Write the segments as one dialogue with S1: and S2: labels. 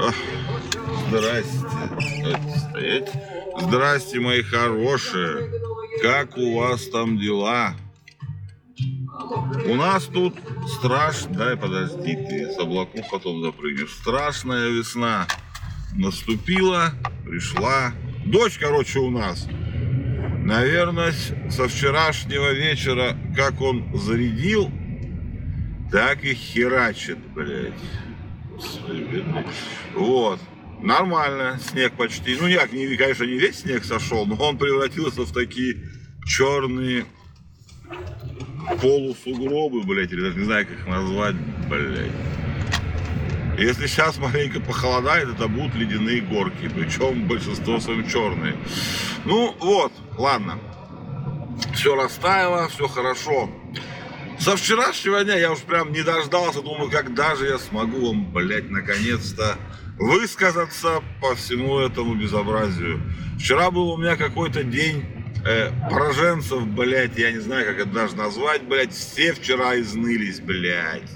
S1: Ах, Здрасте. Стоять. Здрасте, мои хорошие. Как у вас там дела? У нас тут страш... Дай, подожди, ты с облаков потом запрыгнешь. Страшная весна наступила, пришла. Дочь, короче, у нас. Наверное, со вчерашнего вечера, как он зарядил, так и херачит, блядь. Вот. Нормально, снег почти. Ну, не, конечно, не весь снег сошел, но он превратился в такие черные полусугробы, блядь, или даже не знаю, как их назвать, блядь. Если сейчас маленько похолодает, это будут ледяные горки, причем большинство своим черные. Ну вот, ладно. Все растаяло, все хорошо. Со вчерашнего дня я уж прям не дождался, думаю, когда же я смогу вам, блядь, наконец-то высказаться по всему этому безобразию. Вчера был у меня какой-то день э, пораженцев, блядь, я не знаю, как это даже назвать, блядь, все вчера изнылись, блядь.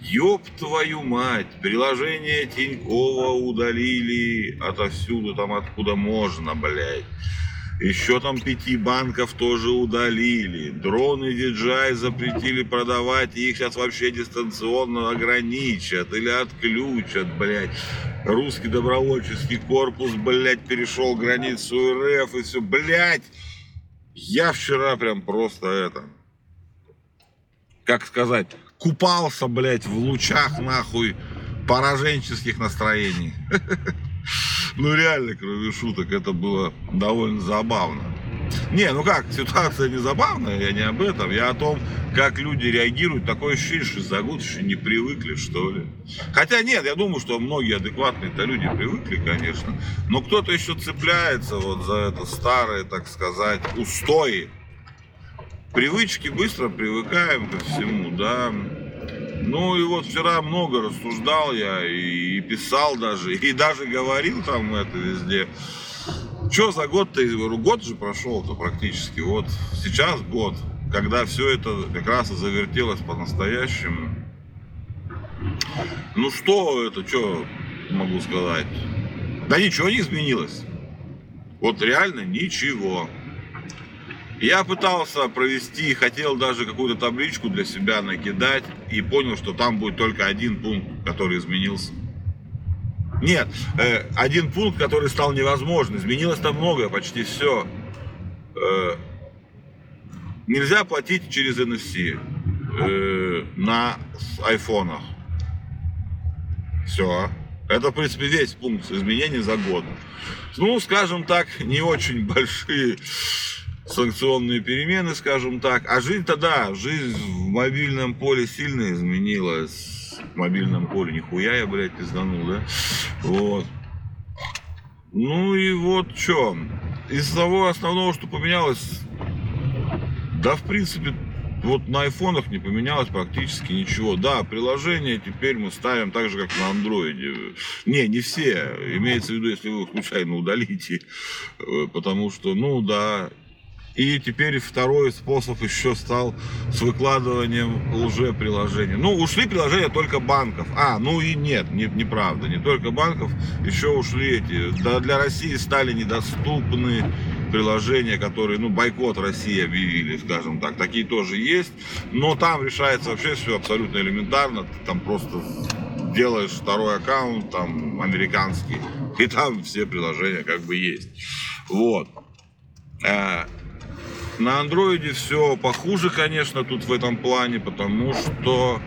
S1: Ёб твою мать, приложение Тинькова удалили отовсюду, там откуда можно, блядь. Еще там пяти банков тоже удалили. Дроны DJI запретили продавать, и их сейчас вообще дистанционно ограничат или отключат, блядь. Русский добровольческий корпус, блядь, перешел границу РФ и все, блядь. Я вчера прям просто это, как сказать, купался, блядь, в лучах, нахуй, пораженческих настроений. Ну реально, кроме шуток, это было довольно забавно. Не, ну как, ситуация не забавная, я не об этом, я о том, как люди реагируют. Такое ощущение, что за год еще не привыкли, что ли. Хотя нет, я думаю, что многие адекватные-то люди привыкли, конечно. Но кто-то еще цепляется вот за это старое, так сказать, устои. Привычки быстро привыкаем ко всему, да. Ну и вот вчера много рассуждал я и, писал даже, и даже говорил там это везде. Что за год-то? Год же прошел-то практически. Вот сейчас год, когда все это как раз и завертелось по-настоящему. Ну что это, что могу сказать? Да ничего не изменилось. Вот реально ничего. Я пытался провести, хотел даже какую-то табличку для себя накидать и понял, что там будет только один пункт, который изменился. Нет, э, один пункт, который стал невозможным. Изменилось там многое, почти все. Э, нельзя платить через NFC э, на айфонах. Все. Это, в принципе, весь пункт изменений за год. Ну, скажем так, не очень большие санкционные перемены, скажем так. А жизнь-то да, жизнь в мобильном поле сильно изменилась. В мобильном поле нихуя я, блядь, пизданул, да? Вот. Ну и вот что. Из того основного, что поменялось, да, в принципе, вот на айфонах не поменялось практически ничего. Да, приложение теперь мы ставим так же, как на андроиде. Не, не все. Имеется в виду, если вы случайно удалите. Э, потому что, ну да, и теперь второй способ еще стал с выкладыванием лже-приложений. Ну, ушли приложения только банков. А, ну и нет, не, неправда, не только банков, еще ушли эти. Да, для России стали недоступны приложения, которые, ну, бойкот России объявили, скажем так. Такие тоже есть, но там решается вообще все абсолютно элементарно. Ты там просто делаешь второй аккаунт, там, американский, и там все приложения как бы есть. Вот. На андроиде все похуже, конечно, тут в этом плане, потому что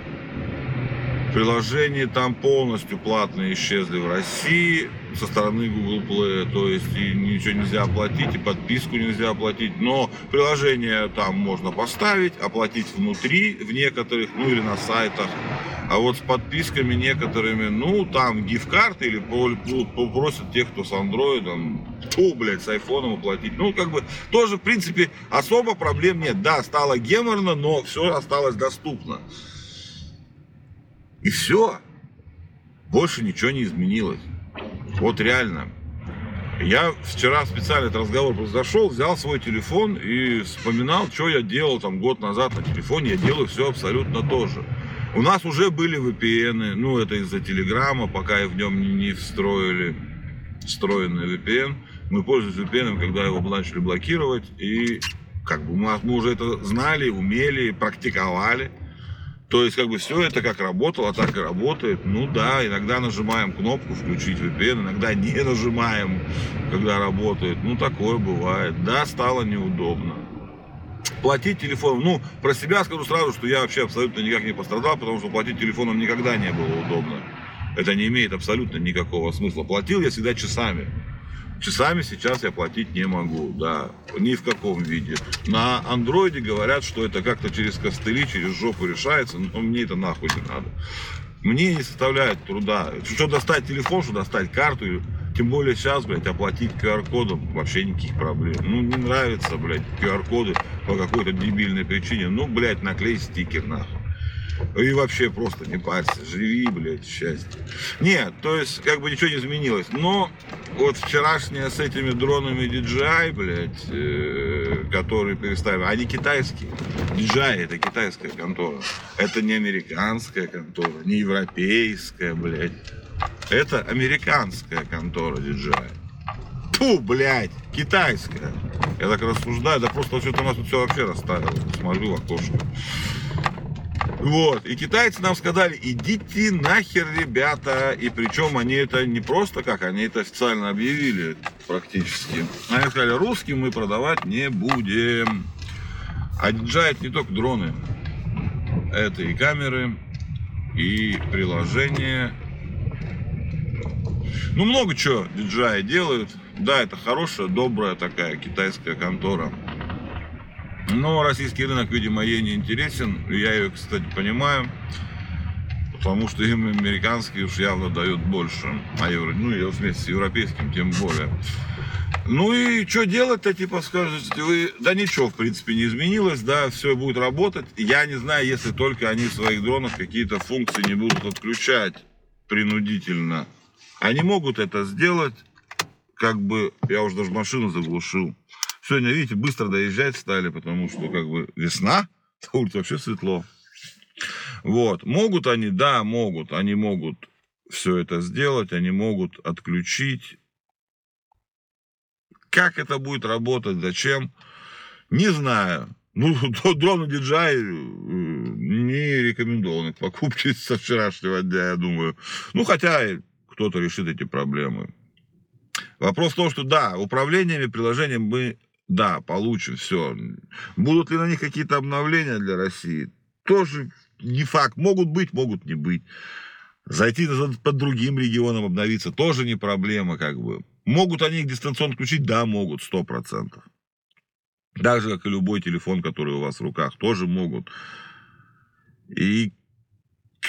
S1: приложения там полностью платные исчезли в России со стороны Google Play, то есть и ничего нельзя оплатить, и подписку нельзя оплатить, но приложение там можно поставить, оплатить внутри, в некоторых, ну или на сайтах, а вот с подписками некоторыми, ну, там гиф-карты или попросят тех, кто с андроидом, ту, блядь, с айфоном оплатить. Ну, как бы, тоже, в принципе, особо проблем нет. Да, стало геморно, но все осталось доступно. И все. Больше ничего не изменилось. Вот реально. Я вчера специально этот разговор произошел, взял свой телефон и вспоминал, что я делал там год назад на телефоне. Я делаю все абсолютно то же. У нас уже были VPN, ну это из-за Телеграма, пока и в нем не встроили встроенный VPN. Мы пользуемся VPN, когда его начали блокировать, и как бы мы, мы уже это знали, умели, практиковали. То есть, как бы все это как работало, так и работает. Ну да, иногда нажимаем кнопку включить VPN, иногда не нажимаем, когда работает. Ну, такое бывает. Да, стало неудобно. Платить телефоном. Ну, про себя скажу сразу, что я вообще абсолютно никак не пострадал, потому что платить телефоном никогда не было удобно. Это не имеет абсолютно никакого смысла. Платил я всегда часами. Часами сейчас я платить не могу, да, ни в каком виде. На андроиде говорят, что это как-то через костыли, через жопу решается, но мне это нахуй не надо. Мне не составляет труда. Что достать телефон, что достать карту, тем более сейчас, блядь, оплатить QR-кодом вообще никаких проблем. Ну, не нравится, блядь, QR-коды по какой-то дебильной причине. Ну, блядь, наклей стикер, нахуй. И вообще просто не парься, живи, блядь, счастье. Нет, то есть, как бы ничего не изменилось. Но вот вчерашнее с этими дронами DJI, блядь, э, которые переставили, они китайские. DJI это китайская контора. Это не американская контора, не европейская, блядь. Это американская контора DJI. Ту, блядь, китайская. Я так рассуждаю, да просто что-то у нас тут все вообще расставило. Смотрю в окошко. Вот. И китайцы нам сказали, идите нахер, ребята. И причем они это не просто как, они это официально объявили практически. Они сказали, русским мы продавать не будем. А DJI это не только дроны. Это и камеры, и приложения. Ну, много чего DJI делают. Да, это хорошая, добрая такая китайская контора. Но российский рынок, видимо, ей не интересен. Я ее, кстати, понимаю. Потому что им американский уж явно дает больше. А евро, ну, и вместе с европейским тем более. Ну и что делать-то, типа, скажете вы? Да ничего, в принципе, не изменилось, да, все будет работать. Я не знаю, если только они в своих дронах какие-то функции не будут отключать принудительно. Они могут это сделать, как бы, я уже даже машину заглушил. Сегодня, видите, быстро доезжать стали, потому что как бы весна, на улице вообще светло. Вот. Могут они? Да, могут. Они могут все это сделать, они могут отключить. Как это будет работать, зачем? Не знаю. Ну, дроны DJI не рекомендованы к покупке со вчерашнего дня, я думаю. Ну, хотя кто-то решит эти проблемы. Вопрос в том, что да, управлениями, приложением мы да, получим, все. Будут ли на них какие-то обновления для России? Тоже не факт. Могут быть, могут не быть. Зайти под другим регионом обновиться тоже не проблема, как бы. Могут они их дистанционно включить? Да, могут, сто процентов. Так же, как и любой телефон, который у вас в руках, тоже могут. И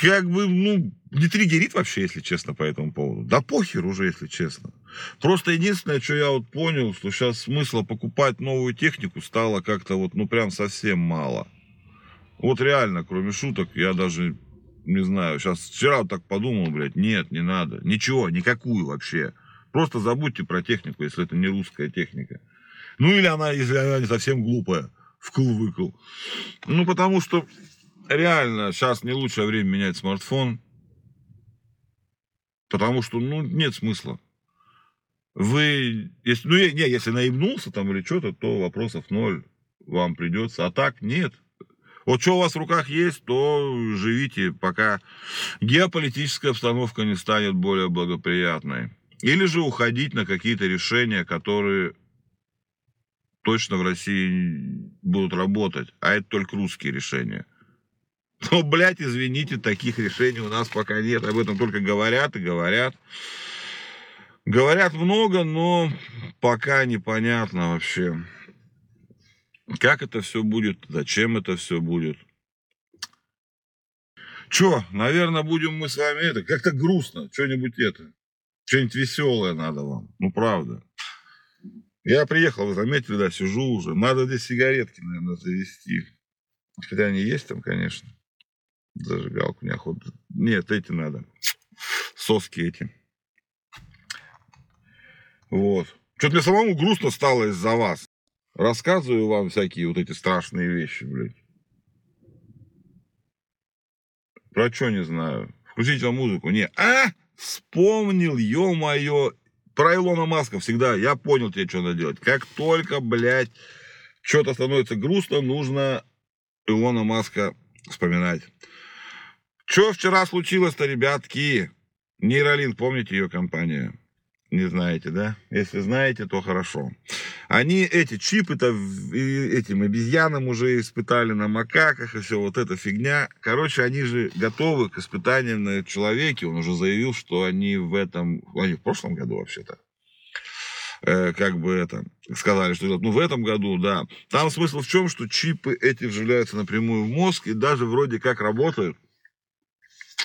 S1: как бы, ну, не триггерит вообще, если честно, по этому поводу. Да похер уже, если честно. Просто единственное, что я вот понял, что сейчас смысла покупать новую технику стало как-то вот, ну, прям совсем мало. Вот реально, кроме шуток, я даже не знаю, сейчас вчера вот так подумал, блядь, нет, не надо. Ничего, никакую вообще. Просто забудьте про технику, если это не русская техника. Ну, или она, если она не совсем глупая, вкл-выкл. Ну, потому что реально сейчас не лучшее время менять смартфон. Потому что, ну, нет смысла. Вы, если, ну, не, если наебнулся там или что-то, то вопросов ноль вам придется. А так нет. Вот что у вас в руках есть, то живите, пока геополитическая обстановка не станет более благоприятной. Или же уходить на какие-то решения, которые точно в России будут работать. А это только русские решения. Но, блядь, извините, таких решений у нас пока нет. Об этом только говорят и говорят. Говорят много, но пока непонятно вообще, как это все будет, зачем это все будет. Че, наверное, будем мы с вами это, как-то грустно, что-нибудь это, что-нибудь веселое надо вам, ну правда. Я приехал, вы заметили, да, сижу уже, надо здесь сигаретки, наверное, завести. Хотя они есть там, конечно. Зажигалку неохота. Нет, эти надо. Соски эти. Вот. Что-то мне самому грустно стало из-за вас. Рассказываю вам всякие вот эти страшные вещи, блядь. Про что не знаю. Включить вам музыку. Не. А! Вспомнил, ё-моё. Про Илона Маска всегда. Я понял тебе, что надо делать. Как только, блядь, что-то становится грустно, нужно Илона Маска вспоминать. Что вчера случилось-то, ребятки? Нейролин, помните ее компания? Не знаете, да? Если знаете, то хорошо. Они эти чипы-то этим обезьянам уже испытали на макаках и все вот эта фигня. Короче, они же готовы к испытаниям на человеке. Он уже заявил, что они в этом... Они в прошлом году вообще-то э, как бы это, сказали, что ну, в этом году, да. Там смысл в чем, что чипы эти вживляются напрямую в мозг и даже вроде как работают.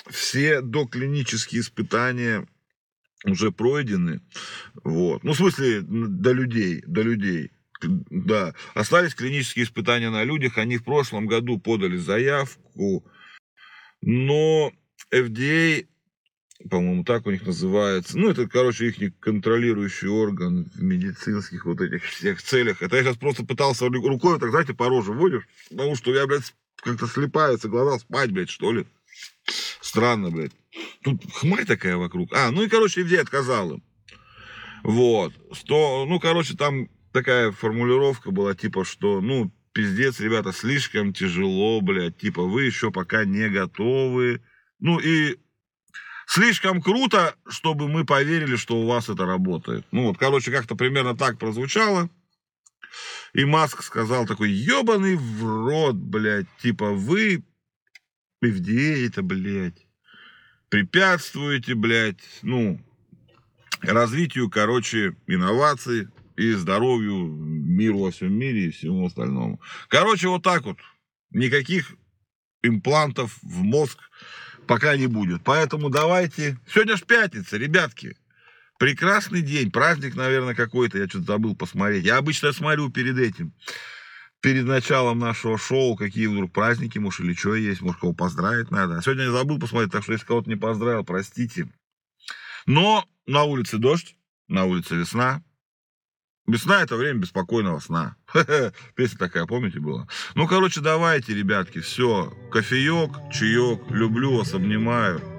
S1: Все доклинические испытания уже пройдены. Вот. Ну, в смысле, до людей, до людей. Да. Остались клинические испытания на людях. Они в прошлом году подали заявку, но FDA, по-моему, так у них называется. Ну, это, короче, их контролирующий орган в медицинских вот этих всех целях. Это я сейчас просто пытался рукой, так, знаете, по роже вводишь, потому что я, блядь, как-то слепаются глаза, спать, блядь, что ли. Странно, блядь. Тут хмарь такая вокруг. А, ну и, короче, FDA отказал им. Вот. Что, ну, короче, там такая формулировка была, типа, что, ну, пиздец, ребята, слишком тяжело, блядь, типа, вы еще пока не готовы. Ну, и слишком круто, чтобы мы поверили, что у вас это работает. Ну, вот, короче, как-то примерно так прозвучало. И Маск сказал такой, ебаный в рот, блядь, типа, вы, FDA это, блядь, препятствуете, блядь, ну, развитию, короче, инноваций и здоровью, миру во всем мире и всему остальному. Короче, вот так вот. Никаких имплантов в мозг пока не будет. Поэтому давайте... Сегодня ж пятница, ребятки. Прекрасный день, праздник, наверное, какой-то. Я что-то забыл посмотреть. Я обычно смотрю перед этим перед началом нашего шоу, какие вдруг праздники, может, или что есть, может, кого поздравить надо. А сегодня я забыл посмотреть, так что если кого-то не поздравил, простите. Но на улице дождь, на улице весна. Весна – это время беспокойного сна. Песня такая, помните, была? Ну, короче, давайте, ребятки, все. Кофеек, чаек, люблю вас, обнимаю.